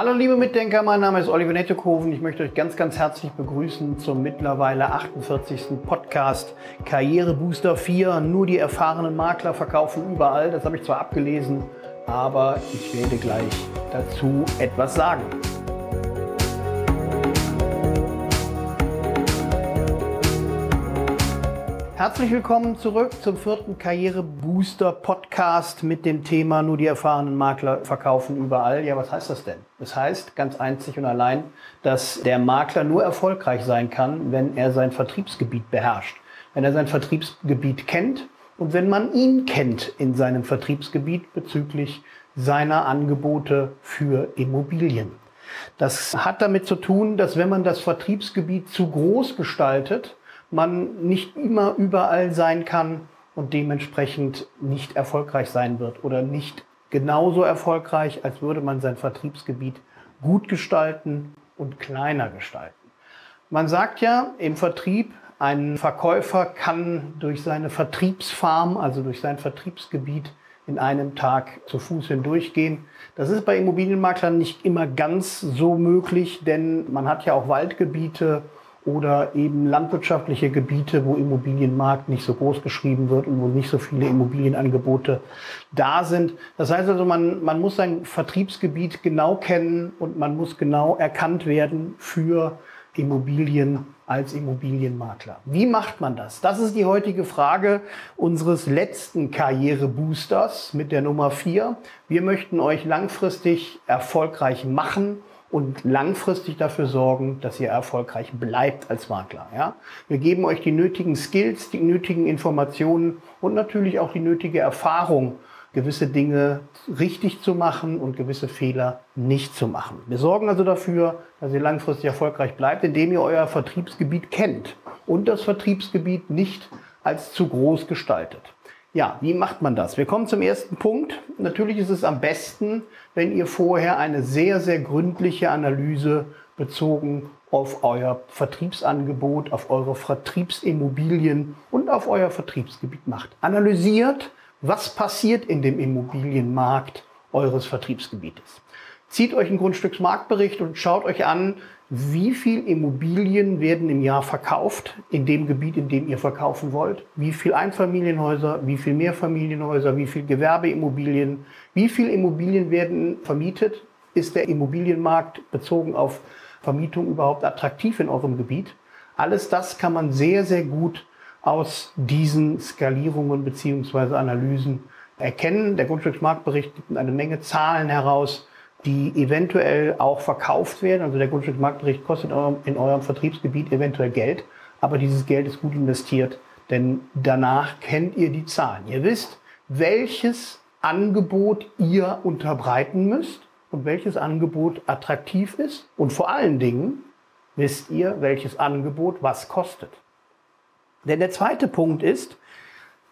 Hallo liebe Mitdenker, mein Name ist Oliver Nettekoven. Ich möchte euch ganz, ganz herzlich begrüßen zum mittlerweile 48. Podcast Karriere Booster 4. Nur die erfahrenen Makler verkaufen überall. Das habe ich zwar abgelesen, aber ich werde gleich dazu etwas sagen. Herzlich willkommen zurück zum vierten Karrierebooster Podcast mit dem Thema nur die erfahrenen Makler verkaufen überall. Ja, was heißt das denn? Das heißt ganz einzig und allein, dass der Makler nur erfolgreich sein kann, wenn er sein Vertriebsgebiet beherrscht, wenn er sein Vertriebsgebiet kennt und wenn man ihn kennt in seinem Vertriebsgebiet bezüglich seiner Angebote für Immobilien. Das hat damit zu tun, dass wenn man das Vertriebsgebiet zu groß gestaltet, man nicht immer überall sein kann und dementsprechend nicht erfolgreich sein wird oder nicht genauso erfolgreich, als würde man sein Vertriebsgebiet gut gestalten und kleiner gestalten. Man sagt ja im Vertrieb, ein Verkäufer kann durch seine Vertriebsfarm, also durch sein Vertriebsgebiet in einem Tag zu Fuß hindurchgehen. Das ist bei Immobilienmaklern nicht immer ganz so möglich, denn man hat ja auch Waldgebiete oder eben landwirtschaftliche Gebiete, wo Immobilienmarkt nicht so groß geschrieben wird und wo nicht so viele Immobilienangebote da sind. Das heißt also, man, man muss sein Vertriebsgebiet genau kennen und man muss genau erkannt werden für Immobilien als Immobilienmakler. Wie macht man das? Das ist die heutige Frage unseres letzten Karriereboosters mit der Nummer vier. Wir möchten euch langfristig erfolgreich machen und langfristig dafür sorgen, dass ihr erfolgreich bleibt als Makler. Ja? Wir geben euch die nötigen Skills, die nötigen Informationen und natürlich auch die nötige Erfahrung, gewisse Dinge richtig zu machen und gewisse Fehler nicht zu machen. Wir sorgen also dafür, dass ihr langfristig erfolgreich bleibt, indem ihr euer Vertriebsgebiet kennt und das Vertriebsgebiet nicht als zu groß gestaltet. Ja, wie macht man das? Wir kommen zum ersten Punkt. Natürlich ist es am besten, wenn ihr vorher eine sehr, sehr gründliche Analyse bezogen auf euer Vertriebsangebot, auf eure Vertriebsimmobilien und auf euer Vertriebsgebiet macht. Analysiert, was passiert in dem Immobilienmarkt eures Vertriebsgebietes. Zieht euch einen Grundstücksmarktbericht und schaut euch an, wie viel Immobilien werden im Jahr verkauft in dem Gebiet, in dem ihr verkaufen wollt? Wie viel Einfamilienhäuser, wie viel Mehrfamilienhäuser, wie viel Gewerbeimmobilien, wie viel Immobilien werden vermietet? Ist der Immobilienmarkt bezogen auf Vermietung überhaupt attraktiv in eurem Gebiet? Alles das kann man sehr, sehr gut aus diesen Skalierungen beziehungsweise Analysen erkennen. Der Grundstücksmarktbericht gibt eine Menge Zahlen heraus, die eventuell auch verkauft werden. Also der Grundstücksmarktbericht kostet in eurem Vertriebsgebiet eventuell Geld, aber dieses Geld ist gut investiert, denn danach kennt ihr die Zahlen. Ihr wisst, welches Angebot ihr unterbreiten müsst und welches Angebot attraktiv ist. Und vor allen Dingen wisst ihr, welches Angebot was kostet. Denn der zweite Punkt ist,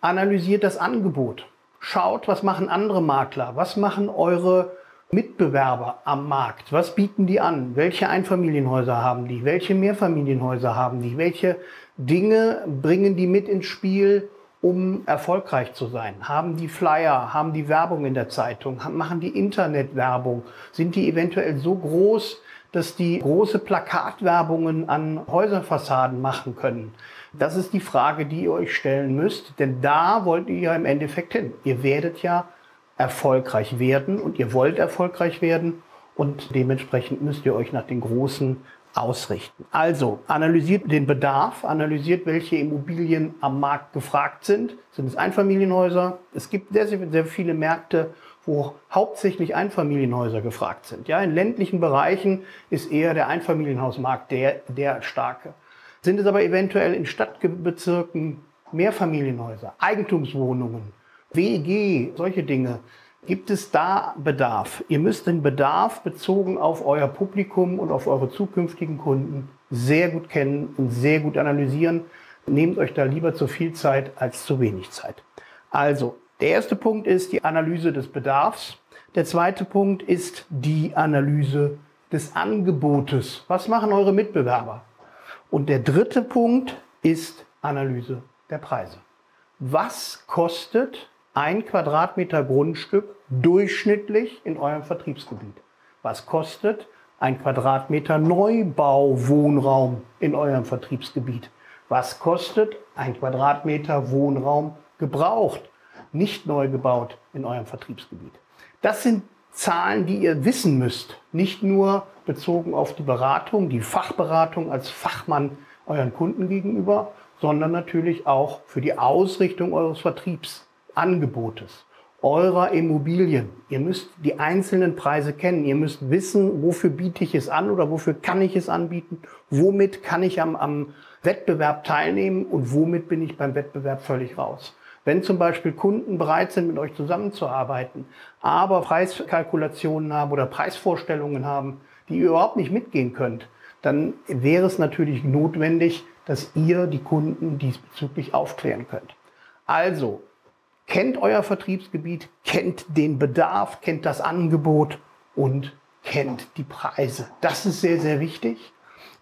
analysiert das Angebot. Schaut, was machen andere Makler, was machen eure Mitbewerber am Markt. Was bieten die an? Welche Einfamilienhäuser haben die? Welche Mehrfamilienhäuser haben die? Welche Dinge bringen die mit ins Spiel, um erfolgreich zu sein? Haben die Flyer? Haben die Werbung in der Zeitung? Machen die Internetwerbung? Sind die eventuell so groß, dass die große Plakatwerbungen an Häuserfassaden machen können? Das ist die Frage, die ihr euch stellen müsst, denn da wollt ihr ja im Endeffekt hin. Ihr werdet ja erfolgreich werden und ihr wollt erfolgreich werden und dementsprechend müsst ihr euch nach den großen ausrichten. Also analysiert den Bedarf, analysiert, welche Immobilien am Markt gefragt sind. Sind es Einfamilienhäuser? Es gibt sehr, sehr, viele Märkte, wo hauptsächlich Einfamilienhäuser gefragt sind. Ja, in ländlichen Bereichen ist eher der Einfamilienhausmarkt der, der starke. Sind es aber eventuell in Stadtbezirken Mehrfamilienhäuser, Eigentumswohnungen, WEG, solche Dinge. Gibt es da Bedarf? Ihr müsst den Bedarf bezogen auf euer Publikum und auf eure zukünftigen Kunden sehr gut kennen und sehr gut analysieren. Nehmt euch da lieber zu viel Zeit als zu wenig Zeit. Also, der erste Punkt ist die Analyse des Bedarfs. Der zweite Punkt ist die Analyse des Angebotes. Was machen eure Mitbewerber? Und der dritte Punkt ist Analyse der Preise. Was kostet ein Quadratmeter Grundstück durchschnittlich in eurem Vertriebsgebiet? Was kostet ein Quadratmeter Neubau-Wohnraum in eurem Vertriebsgebiet? Was kostet ein Quadratmeter Wohnraum gebraucht, nicht neu gebaut in eurem Vertriebsgebiet? Das sind Zahlen, die ihr wissen müsst. Nicht nur bezogen auf die Beratung, die Fachberatung als Fachmann euren Kunden gegenüber, sondern natürlich auch für die Ausrichtung eures Vertriebsangebotes, eurer Immobilien. Ihr müsst die einzelnen Preise kennen. Ihr müsst wissen, wofür biete ich es an oder wofür kann ich es anbieten, womit kann ich am, am Wettbewerb teilnehmen und womit bin ich beim Wettbewerb völlig raus. Wenn zum Beispiel Kunden bereit sind, mit euch zusammenzuarbeiten, aber Preiskalkulationen haben oder Preisvorstellungen haben, die ihr überhaupt nicht mitgehen könnt, dann wäre es natürlich notwendig, dass ihr die Kunden diesbezüglich aufklären könnt. Also, kennt euer Vertriebsgebiet, kennt den Bedarf, kennt das Angebot und kennt die Preise. Das ist sehr, sehr wichtig.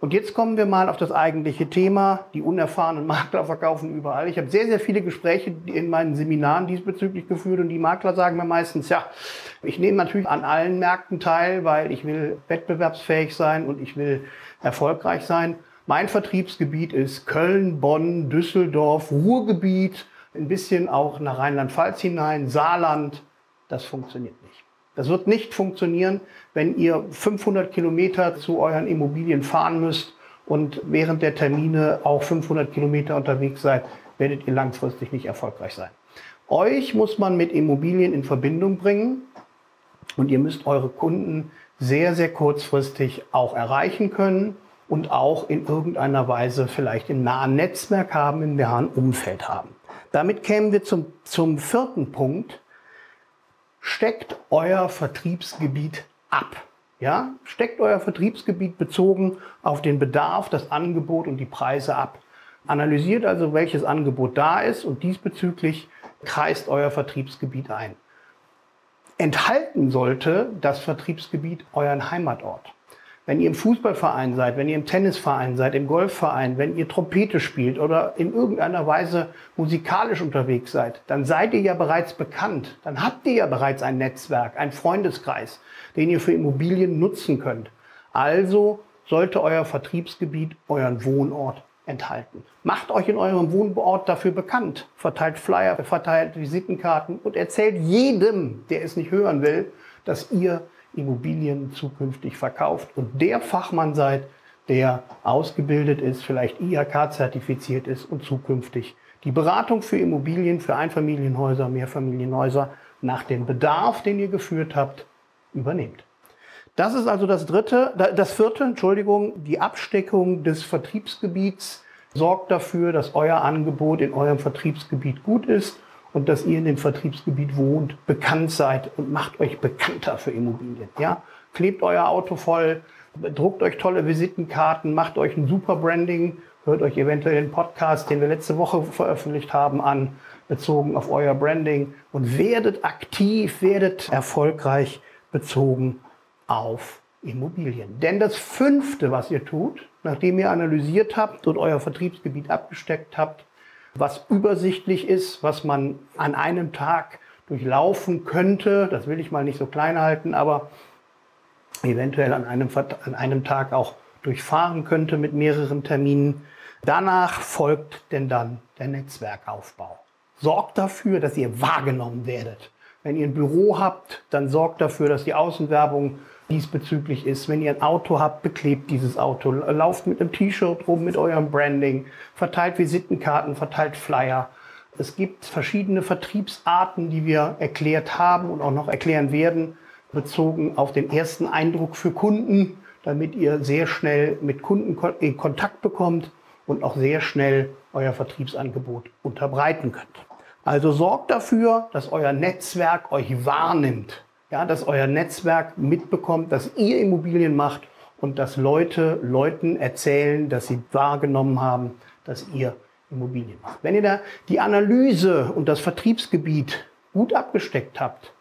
Und jetzt kommen wir mal auf das eigentliche Thema. Die unerfahrenen Makler verkaufen überall. Ich habe sehr, sehr viele Gespräche in meinen Seminaren diesbezüglich geführt und die Makler sagen mir meistens, ja, ich nehme natürlich an allen Märkten teil, weil ich will wettbewerbsfähig sein und ich will erfolgreich sein. Mein Vertriebsgebiet ist Köln, Bonn, Düsseldorf, Ruhrgebiet, ein bisschen auch nach Rheinland-Pfalz hinein, Saarland. Das funktioniert nicht. Das wird nicht funktionieren, wenn ihr 500 Kilometer zu euren Immobilien fahren müsst und während der Termine auch 500 Kilometer unterwegs seid, werdet ihr langfristig nicht erfolgreich sein. Euch muss man mit Immobilien in Verbindung bringen und ihr müsst eure Kunden sehr, sehr kurzfristig auch erreichen können und auch in irgendeiner Weise vielleicht im nahen Netzwerk haben, im nahen Umfeld haben. Damit kämen wir zum, zum vierten Punkt. Steckt euer Vertriebsgebiet ab. Ja? Steckt euer Vertriebsgebiet bezogen auf den Bedarf, das Angebot und die Preise ab. Analysiert also, welches Angebot da ist und diesbezüglich kreist euer Vertriebsgebiet ein. Enthalten sollte das Vertriebsgebiet euren Heimatort. Wenn ihr im Fußballverein seid, wenn ihr im Tennisverein seid, im Golfverein, wenn ihr Trompete spielt oder in irgendeiner Weise musikalisch unterwegs seid, dann seid ihr ja bereits bekannt. Dann habt ihr ja bereits ein Netzwerk, ein Freundeskreis, den ihr für Immobilien nutzen könnt. Also sollte euer Vertriebsgebiet euren Wohnort enthalten. Macht euch in eurem Wohnort dafür bekannt. Verteilt Flyer, verteilt Visitenkarten und erzählt jedem, der es nicht hören will, dass ihr Immobilien zukünftig verkauft und der Fachmann seid, der ausgebildet ist, vielleicht IHK-zertifiziert ist und zukünftig die Beratung für Immobilien, für Einfamilienhäuser, Mehrfamilienhäuser nach dem Bedarf, den ihr geführt habt, übernehmt. Das ist also das dritte, das vierte, Entschuldigung, die Absteckung des Vertriebsgebiets sorgt dafür, dass euer Angebot in eurem Vertriebsgebiet gut ist und dass ihr in dem Vertriebsgebiet wohnt, bekannt seid und macht euch bekannter für Immobilien. Ja? Klebt euer Auto voll, druckt euch tolle Visitenkarten, macht euch ein super Branding, hört euch eventuell den Podcast, den wir letzte Woche veröffentlicht haben, an, bezogen auf euer Branding und werdet aktiv, werdet erfolgreich bezogen auf Immobilien. Denn das fünfte, was ihr tut, nachdem ihr analysiert habt und euer Vertriebsgebiet abgesteckt habt, was übersichtlich ist, was man an einem Tag durchlaufen könnte. Das will ich mal nicht so klein halten, aber eventuell an einem, an einem Tag auch durchfahren könnte mit mehreren Terminen. Danach folgt denn dann der Netzwerkaufbau. Sorgt dafür, dass ihr wahrgenommen werdet. Wenn ihr ein Büro habt, dann sorgt dafür, dass die Außenwerbung diesbezüglich ist. Wenn ihr ein Auto habt, beklebt dieses Auto. Lauft mit einem T-Shirt rum mit eurem Branding. Verteilt Visitenkarten, verteilt Flyer. Es gibt verschiedene Vertriebsarten, die wir erklärt haben und auch noch erklären werden, bezogen auf den ersten Eindruck für Kunden, damit ihr sehr schnell mit Kunden in Kontakt bekommt und auch sehr schnell euer Vertriebsangebot unterbreiten könnt. Also sorgt dafür, dass euer Netzwerk euch wahrnimmt ja, dass euer Netzwerk mitbekommt, dass ihr Immobilien macht und dass Leute Leuten erzählen, dass sie wahrgenommen haben, dass ihr Immobilien macht. Wenn ihr da die Analyse und das Vertriebsgebiet gut abgesteckt habt,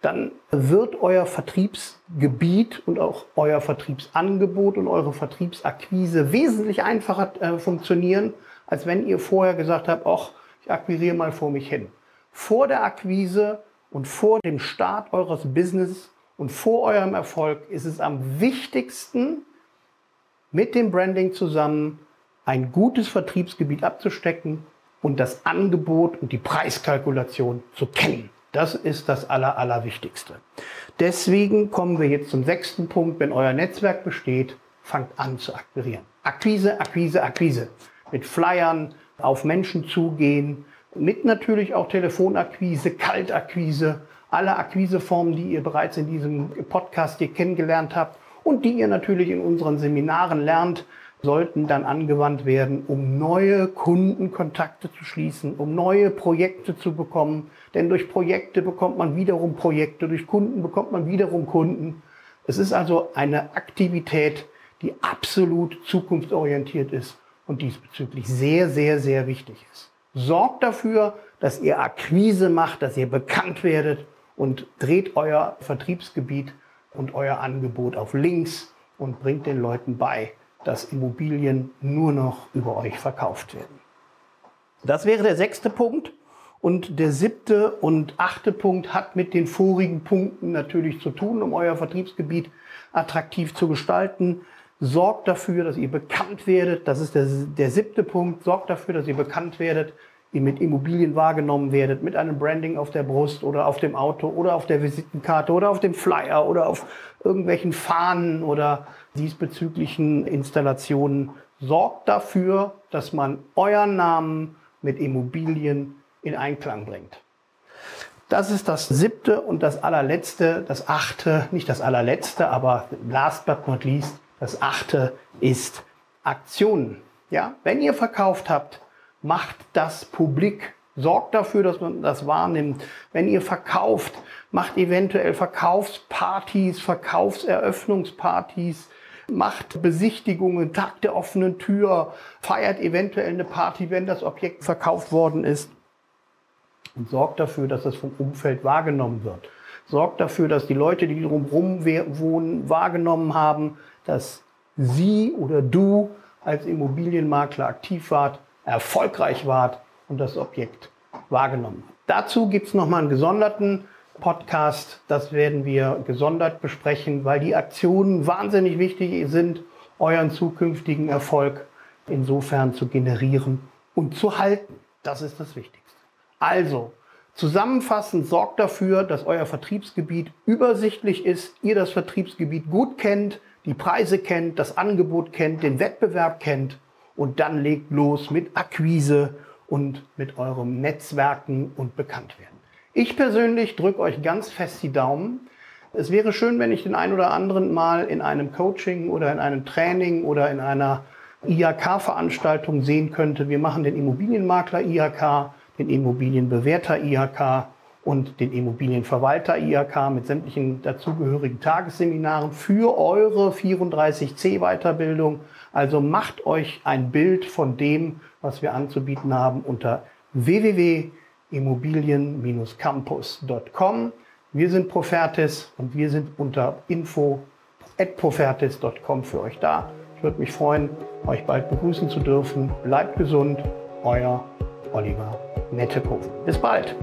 dann wird euer Vertriebsgebiet und auch euer Vertriebsangebot und eure Vertriebsakquise wesentlich einfacher äh, funktionieren, als wenn ihr vorher gesagt habt, ach, ich akquiriere mal vor mich hin. Vor der Akquise und vor dem Start eures Business Und vor eurem Erfolg ist es am wichtigsten, mit dem Branding zusammen ein gutes Vertriebsgebiet abzustecken und das Angebot und die Preiskalkulation zu kennen. Das ist das Aller, Allerwichtigste. Deswegen kommen wir jetzt zum sechsten Punkt. Wenn euer Netzwerk besteht, fangt an zu akquirieren. Akquise, Akquise, Akquise. Mit Flyern auf Menschen zugehen, mit natürlich auch Telefonakquise, Kaltakquise, alle Akquiseformen, die ihr bereits in diesem Podcast hier kennengelernt habt und die ihr natürlich in unseren Seminaren lernt, sollten dann angewandt werden, um neue Kundenkontakte zu schließen, um neue Projekte zu bekommen. Denn durch Projekte bekommt man wiederum Projekte, durch Kunden bekommt man wiederum Kunden. Es ist also eine Aktivität, die absolut zukunftsorientiert ist und diesbezüglich sehr, sehr, sehr wichtig ist. Sorgt dafür, dass ihr Akquise macht, dass ihr bekannt werdet und dreht euer Vertriebsgebiet und euer Angebot auf links und bringt den Leuten bei, dass Immobilien nur noch über euch verkauft werden. Das wäre der sechste Punkt. Und der siebte und achte Punkt hat mit den vorigen Punkten natürlich zu tun, um euer Vertriebsgebiet attraktiv zu gestalten. Sorgt dafür, dass ihr bekannt werdet. Das ist der, der siebte Punkt. Sorgt dafür, dass ihr bekannt werdet, ihr mit Immobilien wahrgenommen werdet, mit einem Branding auf der Brust oder auf dem Auto oder auf der Visitenkarte oder auf dem Flyer oder auf irgendwelchen Fahnen oder diesbezüglichen Installationen. Sorgt dafür, dass man euren Namen mit Immobilien in Einklang bringt. Das ist das siebte und das allerletzte, das achte, nicht das allerletzte, aber last but not least, das achte ist Aktionen. Ja, wenn ihr verkauft habt, macht das publik. Sorgt dafür, dass man das wahrnimmt. Wenn ihr verkauft, macht eventuell Verkaufspartys, Verkaufseröffnungspartys, macht Besichtigungen, Tag der offenen Tür, feiert eventuell eine Party, wenn das Objekt verkauft worden ist. Und sorgt dafür, dass das vom Umfeld wahrgenommen wird. Sorgt dafür, dass die Leute, die drumherum wohnen, wahrgenommen haben, dass sie oder du als Immobilienmakler aktiv wart erfolgreich wart und das Objekt wahrgenommen habt. Dazu gibt es nochmal einen gesonderten Podcast. Das werden wir gesondert besprechen, weil die Aktionen wahnsinnig wichtig sind, euren zukünftigen Erfolg insofern zu generieren und zu halten. Das ist das Wichtigste. Also, zusammenfassend sorgt dafür, dass euer Vertriebsgebiet übersichtlich ist, ihr das Vertriebsgebiet gut kennt, die Preise kennt, das Angebot kennt, den Wettbewerb kennt und dann legt los mit Akquise und mit eurem Netzwerken und Bekanntwerden. Ich persönlich drücke euch ganz fest die Daumen. Es wäre schön, wenn ich den ein oder anderen mal in einem Coaching oder in einem Training oder in einer IHK-Veranstaltung sehen könnte. Wir machen den Immobilienmakler IHK, den Immobilienbewerter IHK und den Immobilienverwalter IHK mit sämtlichen dazugehörigen Tagesseminaren für eure 34C Weiterbildung. Also macht euch ein Bild von dem, was wir anzubieten haben unter www.immobilien-campus.com. Wir sind Profertis und wir sind unter info at profertis.com für euch da. Ich würde mich freuen, euch bald begrüßen zu dürfen. Bleibt gesund, euer Oliver Nettekofen. Bis bald.